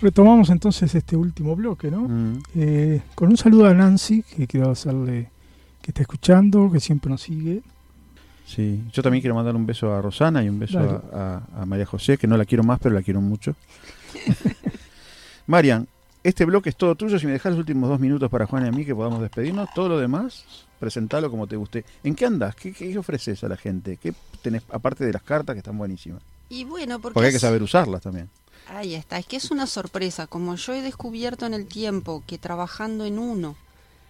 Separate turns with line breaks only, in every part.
retomamos entonces este último bloque, ¿no?
Mm.
Eh, con un saludo a Nancy, que quiero hacerle que está escuchando, que siempre nos sigue.
Sí, yo también quiero mandar un beso a Rosana y un beso a, a- a María José, que no la quiero más, pero la quiero mucho. Marian, este bloque es todo tuyo. Si me dejas los últimos dos minutos para Juan y a mí, que podamos despedirnos, todo lo demás, presentalo como te guste. ¿En qué andas? ¿Qué, qué ofreces a la gente? ¿Qué tenés, aparte de las cartas, que están buenísimas?
Y bueno, porque,
Porque hay que saber usarlas también.
Ahí está, es que es una sorpresa. Como yo he descubierto en el tiempo que trabajando en uno,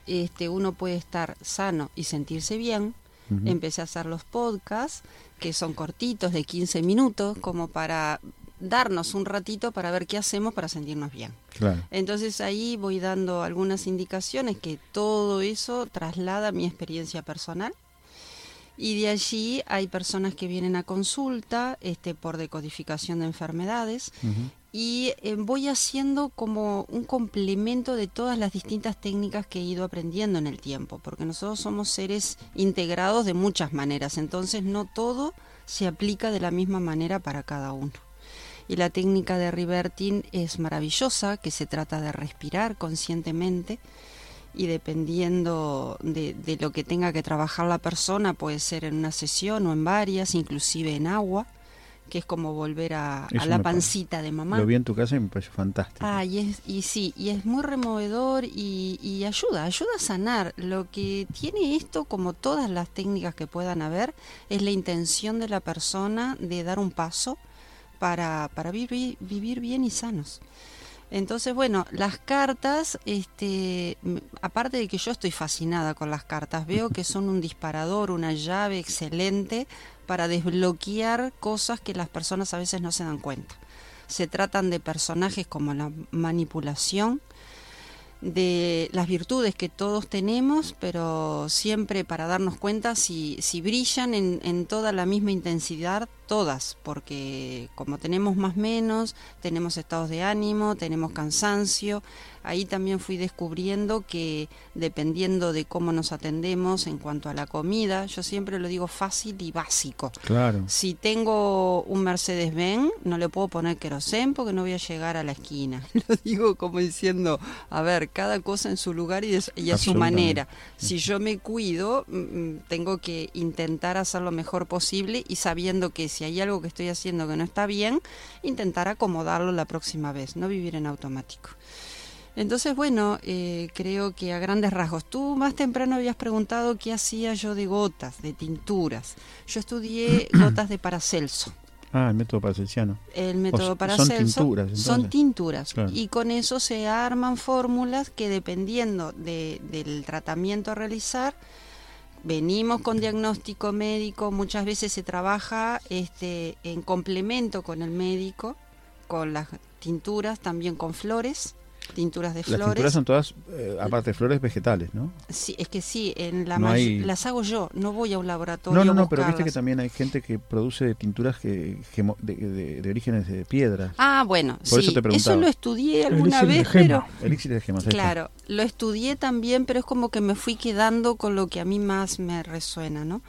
este, uno puede estar sano y sentirse bien, empecé a hacer los podcasts, que son cortitos, de 15 minutos, como para darnos un ratito para ver qué hacemos para sentirnos bien.
Claro.
Entonces ahí voy dando algunas indicaciones que todo eso traslada mi experiencia personal. Y de allí hay personas que vienen a consulta este, por decodificación de enfermedades. Y eh, voy haciendo como un complemento de todas las distintas técnicas que he ido aprendiendo en el tiempo, porque nosotros somos seres integrados de muchas maneras, entonces no todo se aplica de la misma manera para cada uno. Y la técnica de Rivertin es maravillosa, que se trata de respirar conscientemente y dependiendo de, de lo que tenga que trabajar la persona, puede ser en una sesión o en varias, inclusive en agua, que es como volver a, la
parece.
pancita de mamá.
Lo vi en tu casa y me pareció fantástico.
Ah, y, es, y sí, y es muy removedor y, y ayuda, ayuda a sanar. Lo que tiene esto, como todas las técnicas que puedan haber, es la intención de la persona de dar un paso para, para vivir, vivir bien y sanos. Entonces, bueno, las cartas, este, aparte de que yo estoy fascinada con las cartas, veo que son un disparador, una llave excelente para desbloquear cosas que las personas a veces no se dan cuenta. Se tratan de personajes como la manipulación, de las virtudes que todos tenemos, pero siempre para darnos cuenta si, si brillan en, en toda la misma intensidad, todas, porque como tenemos más menos, tenemos estados de ánimo, tenemos cansancio, ahí también fui descubriendo que dependiendo de cómo nos atendemos en cuanto a la comida, yo siempre lo digo fácil y básico.
Claro.
Si tengo un Mercedes-Benz, no le puedo poner querosén porque no voy a llegar a la esquina. Lo digo como diciendo, a ver, cada cosa en su lugar y, y a su manera. Si yo me cuido, mm, mm, tengo que intentar hacer lo mejor posible y sabiendo que si hay algo que estoy haciendo que no está bien, intentar acomodarlo la próxima vez, no vivir en automático. Entonces, bueno, eh, creo que a grandes rasgos. Tú más temprano habías preguntado qué hacía yo de gotas, de tinturas. Yo estudié gotas de Paracelso.
Ah, el método paracelsiano.
El método
O- son
Paracelso
tinturas,
son tinturas
Claro.
y con eso se arman fórmulas que dependiendo de- del tratamiento a realizar venimos con diagnóstico médico muchas veces se trabaja este en complemento con el médico con las tinturas también con flores tinturas de
Las
flores
tinturas son todas, eh, aparte de flores, vegetales, ¿no?
Sí, es que sí, en la
No hay-
las hago yo, no voy a un laboratorio.
No, no,
a
no, pero viste que también hay gente que produce tinturas que, gemo- de, de- de orígenes de piedras.
Ah, bueno,
Por
sí,
eso te preguntaba.
lo estudié alguna vez, pero
Elixir de gemas.
claro, lo estudié también, pero es como que me fui quedando con lo que a mí más me resuena, ¿no?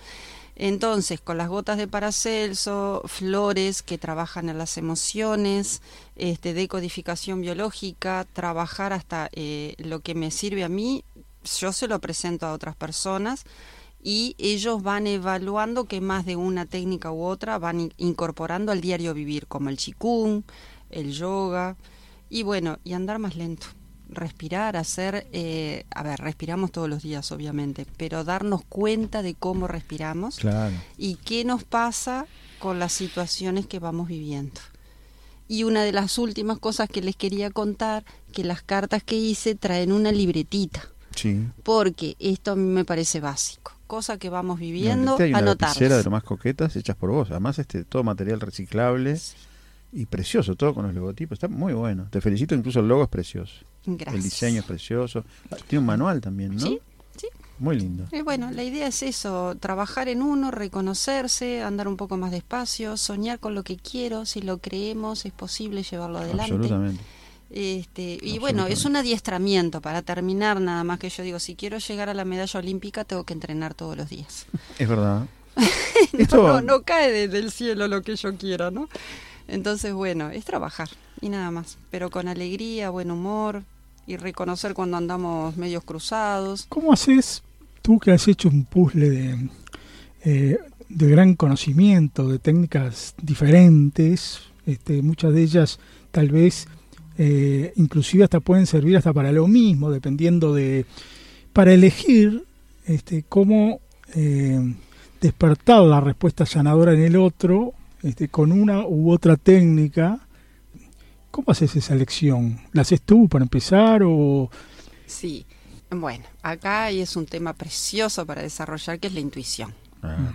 Entonces, con las gotas de Paracelso, flores que trabajan en las emociones, este, decodificación biológica, trabajar hasta eh, lo que me sirve a mí, yo se lo presento a otras personas y ellos van evaluando que más de una técnica u otra van in- incorporando al diario vivir, como el chikung, el yoga y bueno, y andar más lento. Respirar, hacer, eh, a ver, respiramos todos los días obviamente, pero darnos cuenta de cómo respiramos
Claro.
y qué nos pasa con las situaciones que vamos viviendo. Y una de las últimas cosas que les quería contar, que las cartas que hice traen una libretita,
Sí.
porque esto a mí me parece básico. Cosa que vamos
No,
viviendo,
este
anotarlas.
lapicera de lo más coquetas hechas por vos. Además, este todo material reciclable y precioso, todo con los logotipos. Está muy bueno. Te felicito, incluso el logo es precioso.
Gracias.
El diseño es precioso. Ah, Tiene un manual también, ¿no?
Sí, sí.
Muy lindo.
Eh, bueno, la idea es eso, trabajar en uno, reconocerse, andar un poco más despacio, soñar con lo que quiero, si lo creemos es posible llevarlo adelante.
Absolutamente.
Este, y bueno, es un adiestramiento para terminar nada más que yo digo, si quiero llegar a la medalla olímpica tengo que entrenar todos los días.
Es verdad.
No,
Esto-
no, no cae del cielo lo que yo quiera, ¿no? Entonces, bueno, es trabajar. y nada más. Pero con alegría, buen humor y reconocer cuando andamos medios cruzados.
¿Cómo haces tú que has hecho un puzzle de, eh, de gran conocimiento, de técnicas diferentes, este, muchas de ellas tal vez eh, inclusive hasta pueden servir hasta para lo mismo, dependiendo de, para elegir este, cómo eh, despertar la respuesta sanadora en el otro este, con una u otra técnica. ¿Cómo haces esa elección? ¿La haces tú para empezar o...?
Sí, bueno, acá es un tema precioso para desarrollar que es la intuición.
Ah.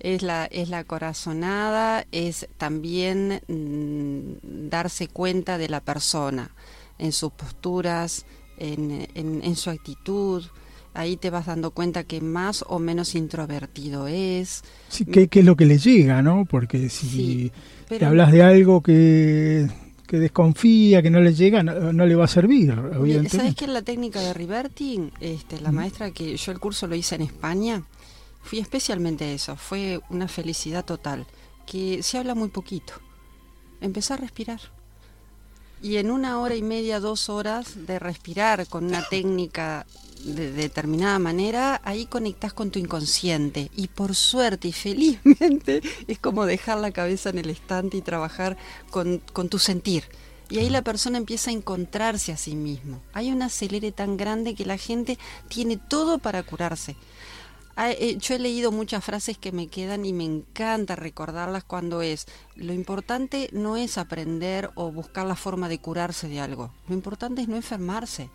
Es la, es la corazonada, es también mm, darse cuenta de la persona en sus posturas, en, en, en su actitud, ahí te vas dando cuenta que más o menos introvertido es.
Sí, ¿qué, qué es lo que le llega, no? Porque si
Sí,
te hablas de algo que, que desconfía, que no le llega, no, no le va a servir,
Bien, ¿Sabes qué es la técnica de reverting? Este, la maestra que yo el curso lo hice en España, fui especialmente a eso, fue una felicidad total, que se habla muy poquito. Empezar a respirar. Y en una hora y media, dos horas de respirar con una técnica de determinada manera, ahí conectás con tu inconsciente. Y por suerte y felizmente es como dejar la cabeza en el estante y trabajar con, con tu sentir. Y ahí la persona empieza a encontrarse a sí mismo. Hay un acelere tan grande que la gente tiene todo para curarse. Ah, eh, Yo he leído muchas frases que me quedan y me encanta recordarlas cuando es, lo importante no es aprender o buscar la forma de curarse de algo, lo importante es no enfermarse.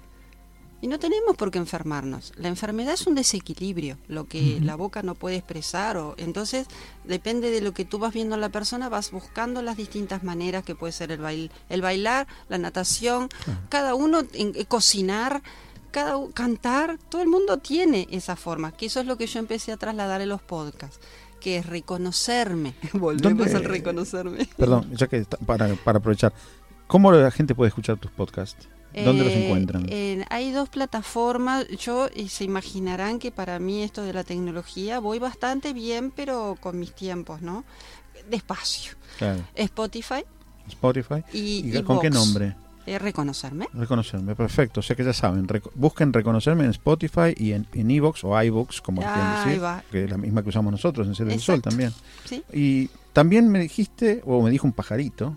Y no tenemos por qué enfermarnos. La enfermedad es un desequilibrio, lo que la boca no puede expresar. O, entonces, depende de lo que tú vas viendo en la persona, vas buscando las distintas maneras que puede ser el, bail, el bailar, la natación, cada uno en- eh, cocinar, cada cantar, todo el mundo tiene esa forma, que eso es lo que yo empecé a trasladar en los podcasts, que es reconocerme. Volvemos
¿Dónde-
al reconocerme.
Perdón, ya que está- para, para aprovechar, ¿cómo la gente puede escuchar tus podcasts? ¿Dónde los
Eh,
encuentran?
eh, hay dos plataformas. Yo eh, se imaginarán que para mí esto de la tecnología voy bastante bien, pero con mis tiempos, ¿no? Despacio.
Claro.
Spotify
Spotify.
y,
¿Y
y
con qué nombre?
Eh, reconocerme.
Reconocerme, perfecto. O sea que ya saben, reco- busquen reconocerme en Spotify y en en iVoox o iVoox, como quieran
Ahí
decir, que es la misma que usamos nosotros en del Sol también.
¿sí?
Y también me dijiste, o me dijo un pajarito,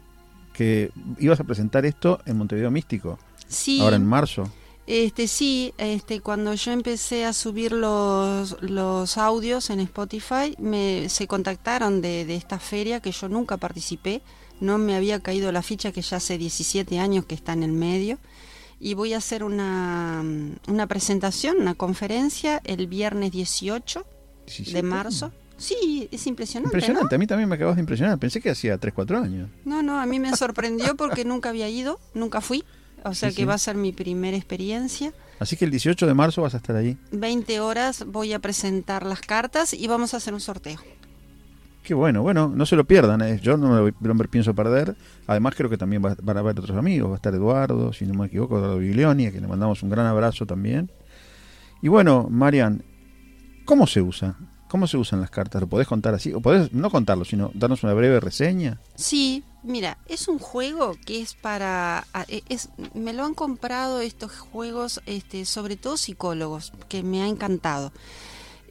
que ibas a presentar esto en Montevideo Místico,
Sí.
ahora en marzo.
Este sí, este cuando yo empecé a subir los, los audios en Spotify, me se contactaron de, de esta feria que yo nunca participé, no me había caído la ficha que ya hace 17 años que está en el medio y voy a hacer una, una presentación, una conferencia el viernes 18
17
de marzo. Sí, es impresionante. ¿no?
Impresionante, a mí también me acabas de impresionar. Pensé que hacía 3, 4 años.
No, no, a mí me sorprendió porque nunca había ido, nunca fui. O sea
Sí,
que
sí.
va a ser mi primera experiencia.
Así que el 18 de marzo vas a estar allí.
20 horas voy a presentar las cartas y vamos a hacer un sorteo.
Qué bueno, bueno, no se lo pierdan. eh. Yo no lo me pienso perder. Además, creo que también va- van a haber otros amigos. Va a estar Eduardo, si no me equivoco, Eduardo Biglioni, a quien le mandamos un gran abrazo también. Y bueno, Marian, ¿cómo se usa? ¿Cómo se usan las cartas? ¿Lo podés contar así? O podés no contarlo, sino darnos una breve reseña.
Sí, mira, es un juego que es para e- es me lo han comprado estos juegos este sobre todo psicólogos que me ha encantado.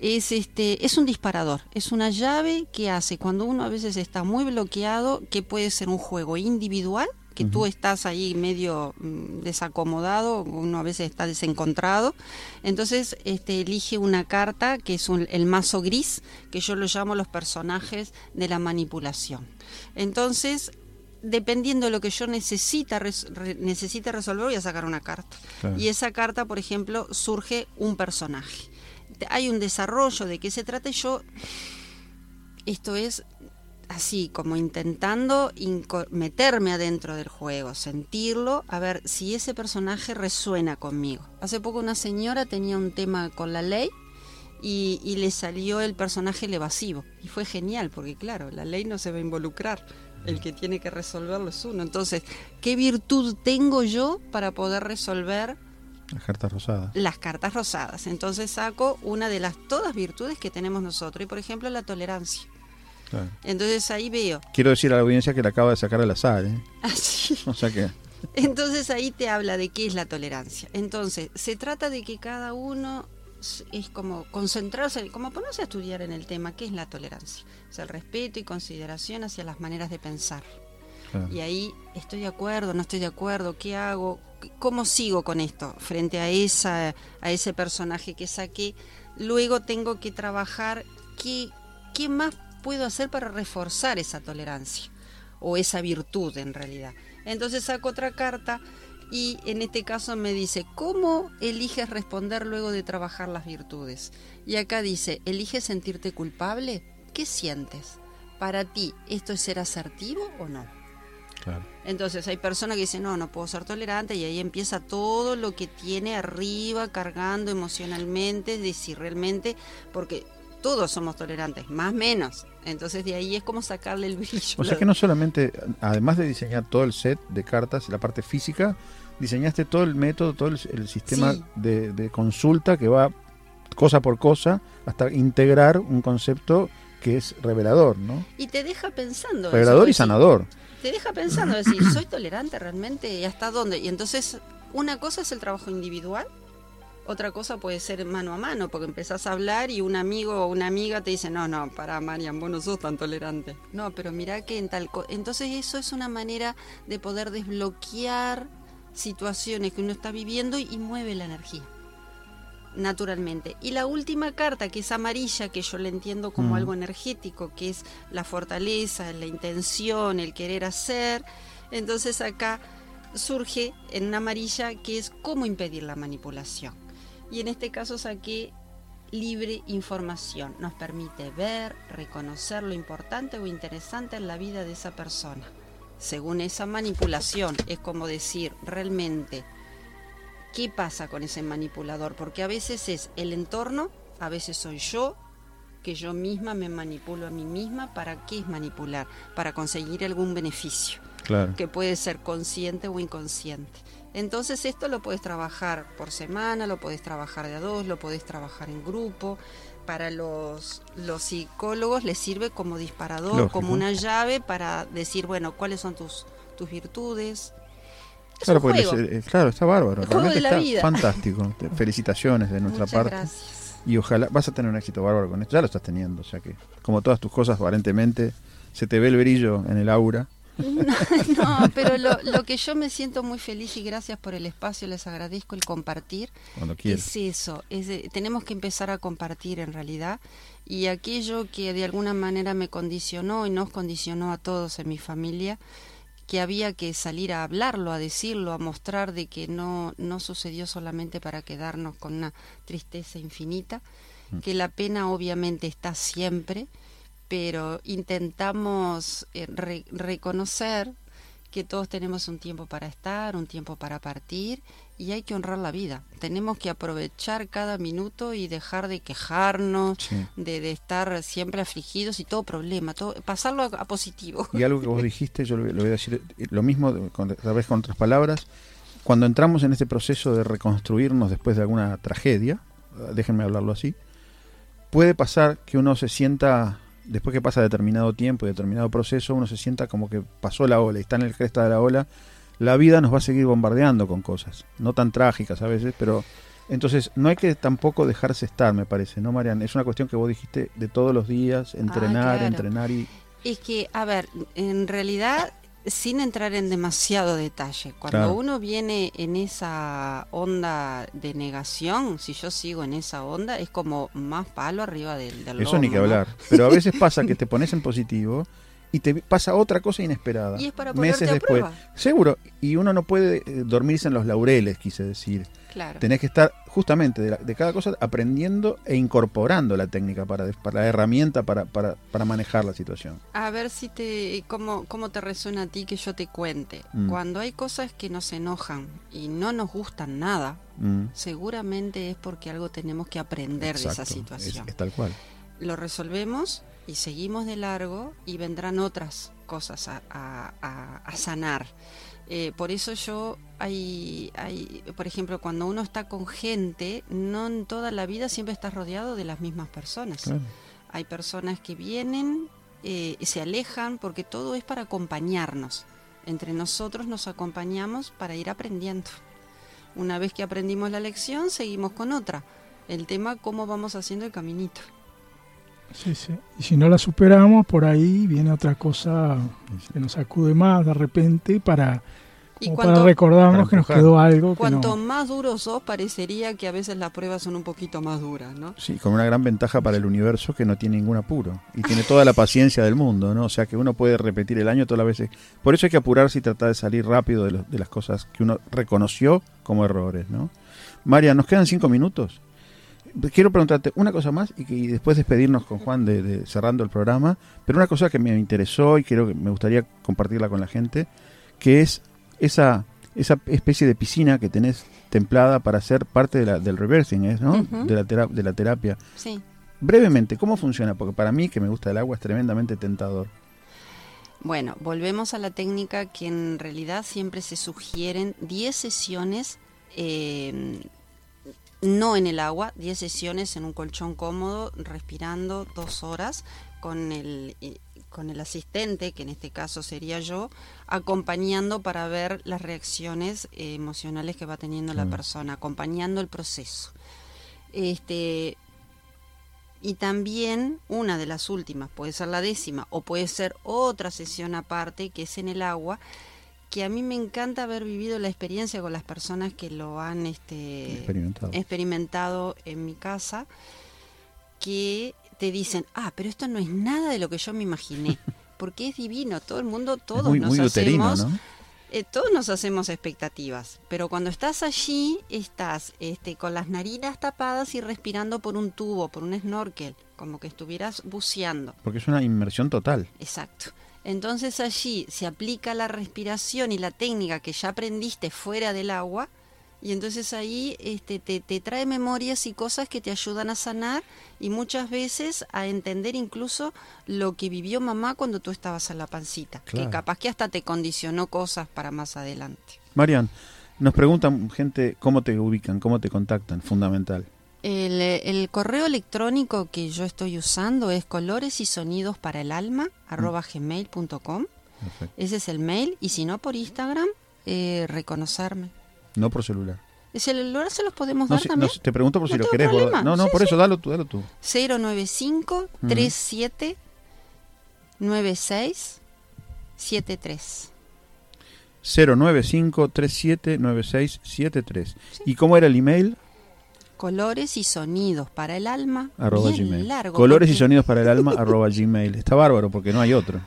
Es este es un disparador, es una llave que hace cuando uno a veces está muy bloqueado, que puede ser un juego individual que tú estás ahí medio mm, desacomodado, uno a veces está desencontrado. Entonces, este elige una carta que es un- el mazo gris, que yo lo llamo los personajes de la manipulación. Entonces, dependiendo de lo que yo necesita, res- re- necesite resolver, voy a sacar una carta.
Claro.
Y esa carta, por ejemplo, surge un personaje. Hay un desarrollo de qué se trata y yo, esto es así, como intentando meterme adentro del juego, sentirlo, a ver si ese personaje resuena conmigo. Hace poco una señora tenía un tema con la ley y, y le salió el personaje el evasivo. Y fue genial, porque claro, la ley no se va a involucrar. El que tiene que resolverlo es uno. Entonces, ¿qué virtud tengo yo para poder resolver
Las cartas rosadas.
las cartas rosadas? Entonces saco una de las todas virtudes que tenemos nosotros. Y por ejemplo, la tolerancia.
Claro.
Entonces ahí veo.
Quiero decir a la audiencia que la acaba de sacar al azar, ¿eh?
Así.
O sea que...
Entonces ahí te habla de qué es la tolerancia. Entonces, se trata de que cada uno es como concentrarse, como ponerse a estudiar en el tema, qué es la tolerancia. Es el respeto y consideración hacia las maneras de pensar.
claro.
Y ahí estoy de acuerdo, no estoy de acuerdo, ¿qué hago? ¿Cómo sigo con esto frente a esa a ese personaje que saqué? Luego tengo que trabajar qué, qué más puedo hacer para reforzar esa tolerancia o esa virtud en realidad. Entonces saco otra carta y en este caso me dice, ¿cómo eliges responder luego de trabajar las virtudes? Y acá dice, ¿eliges sentirte culpable? ¿Qué sientes? Para ti, ¿esto es ser asertivo o no?
Claro.
Entonces hay personas que dicen, no, no puedo ser tolerante y ahí empieza todo lo que tiene arriba cargando emocionalmente, de si realmente, porque todos somos tolerantes, más menos. Entonces de ahí es como sacarle el brillo.
O sea que no solamente, además de diseñar todo el set de cartas, la parte física, diseñaste todo el método, todo el, el sistema
Sí.
de, de consulta que va cosa por cosa hasta integrar un concepto que es revelador, ¿no?
Y te deja pensando. eso,
Revelador y sanador.
Te deja pensando, decir, ¿soy tolerante realmente? ¿Y hasta dónde? Y entonces, una cosa es el trabajo individual, otra cosa puede ser mano a mano, porque empezás a hablar y un amigo o una amiga te dice, no, no, para Marian, vos no sos tan tolerante. No, pero mirá que en tal... co-". Entonces eso es una manera de poder desbloquear situaciones que uno está viviendo y mueve la energía naturalmente. Y la última carta, que es amarilla, que yo la entiendo como
Mm.
algo energético, que es la fortaleza, la intención, el querer hacer. Entonces acá surge en una amarilla que es cómo impedir la manipulación. Y en este caso saqué libre información. Nos permite ver, reconocer lo importante o interesante en la vida de esa persona. Según esa manipulación, es como decir, realmente, ¿qué pasa con ese manipulador? Porque a veces es el entorno, a veces soy yo, que yo misma me manipulo a mí misma. ¿Para qué es manipular? Para conseguir algún beneficio
Claro.
que puede ser consciente o inconsciente. Entonces esto lo puedes trabajar por semana, lo puedes trabajar de a dos, lo puedes trabajar en grupo. Para los, los psicólogos les sirve como disparador,
Lógico.
como una llave para decir, bueno, cuáles son tus, tus virtudes. Es
Claro,
un juego.
les- eh, claro, está bárbaro.
El juego de la
está
vida.
fantástico. Felicitaciones de nuestra
Muchas
parte.
gracias.
Y ojalá vas a tener un éxito bárbaro con esto. Ya lo estás teniendo. O sea que, como todas tus cosas, aparentemente, se te ve el brillo en el aura.
No, pero lo, lo que yo me siento muy feliz y gracias por el espacio, les agradezco el compartir.
Cuando quieras.
Es eso, es de- tenemos que empezar a compartir en realidad y aquello que de alguna manera me condicionó y nos condicionó a todos en mi familia, que había que salir a hablarlo, a decirlo, a mostrar de que no, no sucedió solamente para quedarnos con una tristeza infinita, que la pena obviamente está siempre, pero intentamos eh, re- reconocer que todos tenemos un tiempo para estar, un tiempo para partir y hay que honrar la vida. Tenemos que aprovechar cada minuto y dejar de quejarnos,
Sí.
de, de estar siempre afligidos y todo problema, todo, pasarlo a, a positivo.
Y algo que vos dijiste, yo lo, lo voy a decir eh, lo mismo, con, tal vez con otras palabras. Cuando entramos en este proceso de reconstruirnos después de alguna tragedia, eh, déjenme hablarlo así, puede pasar que uno se sienta, después que pasa determinado tiempo y determinado proceso, uno se sienta como que pasó la ola y está en el cresta de la ola. La vida nos va a seguir bombardeando con cosas, no tan trágicas a veces, pero entonces no hay que tampoco dejarse estar, me parece, ¿no, Marian? Es una cuestión que vos dijiste de todos los días, entrenar,
claro.
entrenar y...
Es que, a ver, en realidad, sin entrar en demasiado detalle, cuando
Claro.
uno viene en esa onda de negación, si yo sigo en esa onda, es como más palo arriba del, del
Eso ni
lomo,
que
¿no?
hablar. Pero a veces pasa que te pones en positivo y te pasa otra cosa inesperada.
Y es para
meses
a
después.
prueba.
Seguro. Y uno no puede eh, dormirse en los laureles, quise decir.
Claro.
Tenés que estar justamente de, la- de cada cosa aprendiendo e incorporando la técnica para, para la herramienta para, para, para manejar la situación.
A ver si te cómo, cómo te resuena a ti que yo te cuente.
Mm.
Cuando hay cosas que nos enojan y no nos gustan nada,
Mm,
seguramente es porque algo tenemos que aprender de esa situación.
Es, es tal cual.
Lo resolvemos y seguimos de largo y vendrán otras cosas a, a- a- a sanar. Eh, por eso yo hay, hay, por ejemplo, cuando uno está con gente, no en toda la vida siempre estás rodeado de las mismas personas.
Claro.
Hay personas que vienen eh, se alejan, porque todo es para acompañarnos. Entre nosotros nos acompañamos para ir aprendiendo. Una vez que aprendimos la lección, seguimos con otra. El tema, cómo vamos haciendo el caminito.
Sí, sí. Y si no la superamos, por ahí viene otra cosa que nos acude más de repente para,
Y
como
cuanto,
para recordarnos
para
que nos quedó algo. Que
cuanto
no-
más duros sos, parecería que a veces las pruebas son un poquito más duras, ¿no?
Sí, con una gran ventaja para el universo que no tiene ningún apuro y tiene toda la paciencia del mundo, ¿no? O sea que uno puede repetir el año todas las veces. Por eso hay que apurarse y tratar de salir rápido de, los- de las cosas que uno reconoció como errores, ¿no? María, nos quedan cinco minutos. Quiero preguntarte una cosa más y, que, y después despedirnos con Juan de, de- cerrando el programa, pero una cosa que me interesó y creo que me gustaría compartirla con la gente, que es esa esa especie de piscina que tenés templada para ser parte de la- del reversing, ¿es, ¿no? De, la tera- de la terapia.
Sí.
Brevemente, ¿cómo funciona? Porque para mí, que me gusta el agua, es tremendamente tentador.
Bueno, volvemos a la técnica que en realidad siempre se sugieren 10 sesiones, eh, no en el agua, 10 sesiones en un colchón cómodo, respirando dos horas con el, eh, con el asistente, que en este caso sería yo, acompañando para ver las reacciones eh, emocionales que va teniendo la
Mm.
persona, acompañando el proceso. Este, y también una de las últimas, puede ser la décima o puede ser otra sesión aparte que es en el agua, que a mí me encanta haber vivido la experiencia con las personas que lo han este,
Experimentado.
experimentado en mi casa, que te dicen, ah, pero esto no es nada de lo que yo me imaginé, porque es divino, todo el mundo, todos
muy,
nos
muy uterino,
hacemos
¿no?
eh, todos nos hacemos expectativas, pero cuando estás allí, estás este, con las narinas tapadas y respirando por un tubo, por un snorkel, como que estuvieras buceando.
Porque es una inmersión total.
Exacto. Entonces allí se aplica la respiración y la técnica que ya aprendiste fuera del agua, y entonces ahí este, te, te trae memorias y cosas que te ayudan a sanar y muchas veces a entender incluso lo que vivió mamá cuando tú estabas en la pancita,
Claro.
que capaz que hasta te condicionó cosas para más adelante.
Marian, nos preguntan gente cómo te ubican, cómo te contactan, fundamental.
El, el correo electrónico que yo estoy usando es colores y sonidos para el alma arroba gmail.com. Ese es el mail. Y si no, por Instagram, eh, reconocerme.
No por celular.
¿El celular se los podemos
No,
dar
si-
también?
no, te pregunto por
No
si lo querés.
problema.
No, no,
Sí,
por
sí.
eso, dalo tú, dalo tú.
095 37 96 73.
095-379673. ¿Y cómo era el email?
Colores y sonidos para el alma.
Arroba
bien
gmail.
largo.
Colores y sonidos para el alma, arroba gmail. Está bárbaro porque no hay otro.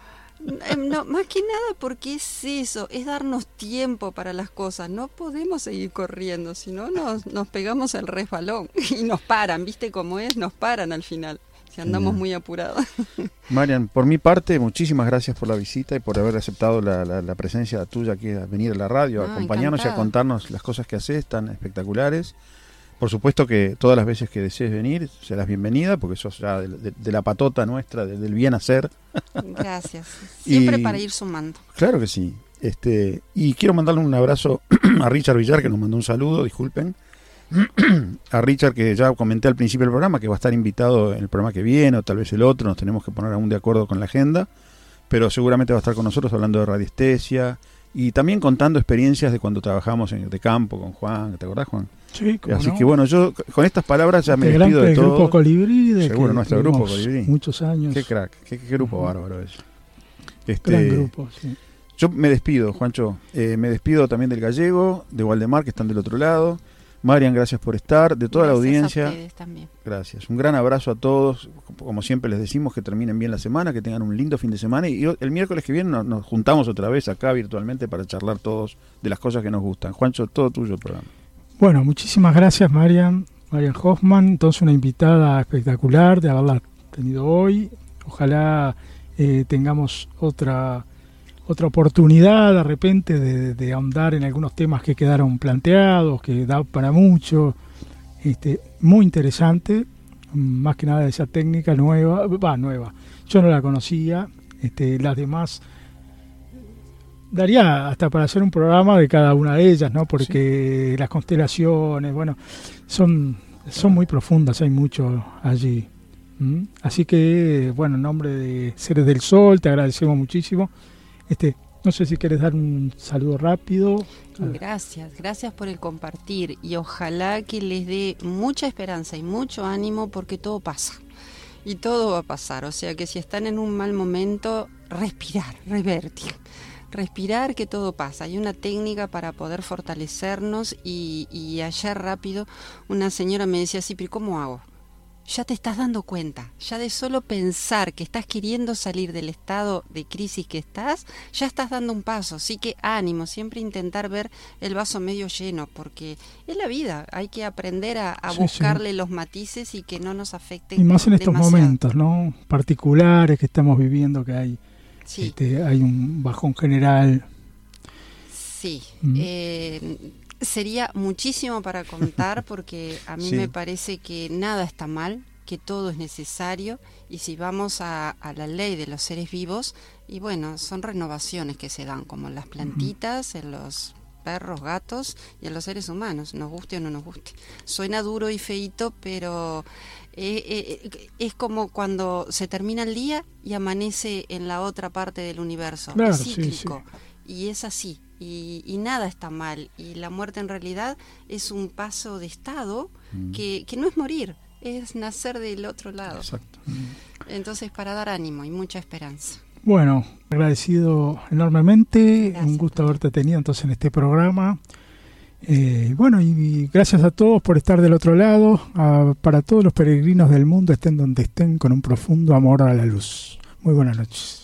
Eh, No, más que nada porque es eso, es darnos tiempo para las cosas. No podemos seguir corriendo, si no nos, nos pegamos el resbalón y nos paran, ¿viste cómo es? Nos paran al final, si andamos muy apurados.
Marian, por mi parte, muchísimas gracias por la visita y por haber aceptado la, la- la presencia tuya aquí a venir a la radio, a
Ah,
acompañarnos y a contarnos las cosas que haces tan espectaculares. Por supuesto que todas las veces que desees venir serás bienvenida, porque sos ya de, de- de la patota nuestra, de- del bien hacer.
Gracias. Siempre
Y-
para ir sumando.
Claro que sí. Este, y quiero mandarle un abrazo a Richard Villar, que nos mandó un saludo, disculpen. a Richard, que ya comenté al principio del programa, que va a estar invitado en el programa que viene, o tal vez el otro, nos tenemos que poner aún de acuerdo con la agenda, pero seguramente va a estar con nosotros hablando de radiestesia y también contando experiencias de cuando trabajamos en de campo con Juan, ¿te acordás, Juan?
Sí,
Así
no.
que bueno, yo con estas palabras ya me
Integrante
despido de todo.
grupo Colibrí, de
Seguro,
que
nuestro grupo Colibrí.
Muchos años.
Qué crack, qué, qué grupo bárbaro es. Este,
Gran grupo, sí.
Yo me despido, Juancho. Eh, me despido también del gallego, de Waldemar, que están del otro lado. Marian, gracias por estar. De toda la
Gracias a
audiencia,
ustedes también.
gracias. Un gran abrazo a todos. Como siempre les decimos, que terminen bien la semana, que tengan un lindo fin de semana. Y el miércoles que viene nos, nos juntamos otra vez acá virtualmente para charlar todos de las cosas que nos gustan. Juancho, todo tuyo el programa.
Bueno, muchísimas gracias, Marian. Marian Hoffman, entonces una invitada espectacular de haberla tenido hoy. Ojalá eh, tengamos otra otra oportunidad de repente de, de ahondar en algunos temas que quedaron planteados, que da para mucho. Este, muy interesante, más que nada esa técnica nueva, va nueva. Yo no la conocía, este, las demás daría hasta para hacer un programa de cada una de ellas, ¿no? Porque las constelaciones, bueno, son son muy profundas, hay mucho allí. ¿Mm? Así que, bueno, en nombre de Seres del Sol, te agradecemos muchísimo. Este, no sé si quieres dar un saludo rápido.
Gracias, gracias por el compartir y ojalá que les dé mucha esperanza y mucho ánimo porque todo pasa y todo va a pasar. O sea que si están en un mal momento, respirar, revertir. Respirar que todo pasa. Hay una técnica para poder fortalecernos y, y ayer rápido una señora me decía, sí, pero ¿cómo hago? Ya te estás dando cuenta, ya de solo pensar que estás queriendo salir del estado de crisis que estás, ya estás dando un paso. Así que ánimo, siempre intentar ver el vaso medio lleno, porque es la vida, hay que aprender a, buscarle los matices y que no nos afecten.
Y más en estos momentos, ¿no? Particulares que estamos viviendo, que hay, este, hay un bajón general.
Sí. Mm. Eh, sería muchísimo para contar porque a mí me parece que nada está mal, que todo es necesario y si vamos a, la ley de los seres vivos, y bueno, son renovaciones que se dan como en las plantitas, en los perros, gatos y en los seres humanos, nos guste o no nos guste. Suena duro y feito, pero eh, eh, es como cuando se termina el día y amanece en la otra parte del universo. es cíclico. Y es así y, nada está mal. Y la muerte en realidad es un paso de estado mm. que, no es morir, es nacer del otro lado. Exacto. Entonces, para dar ánimo y mucha esperanza.
Bueno, agradecido enormemente, un gusto haberte tenido entonces en este programa. Eh, bueno, y, gracias a todos por estar del otro lado, para todos los peregrinos del mundo, estén donde estén, con un profundo amor a la luz. Muy buenas noches.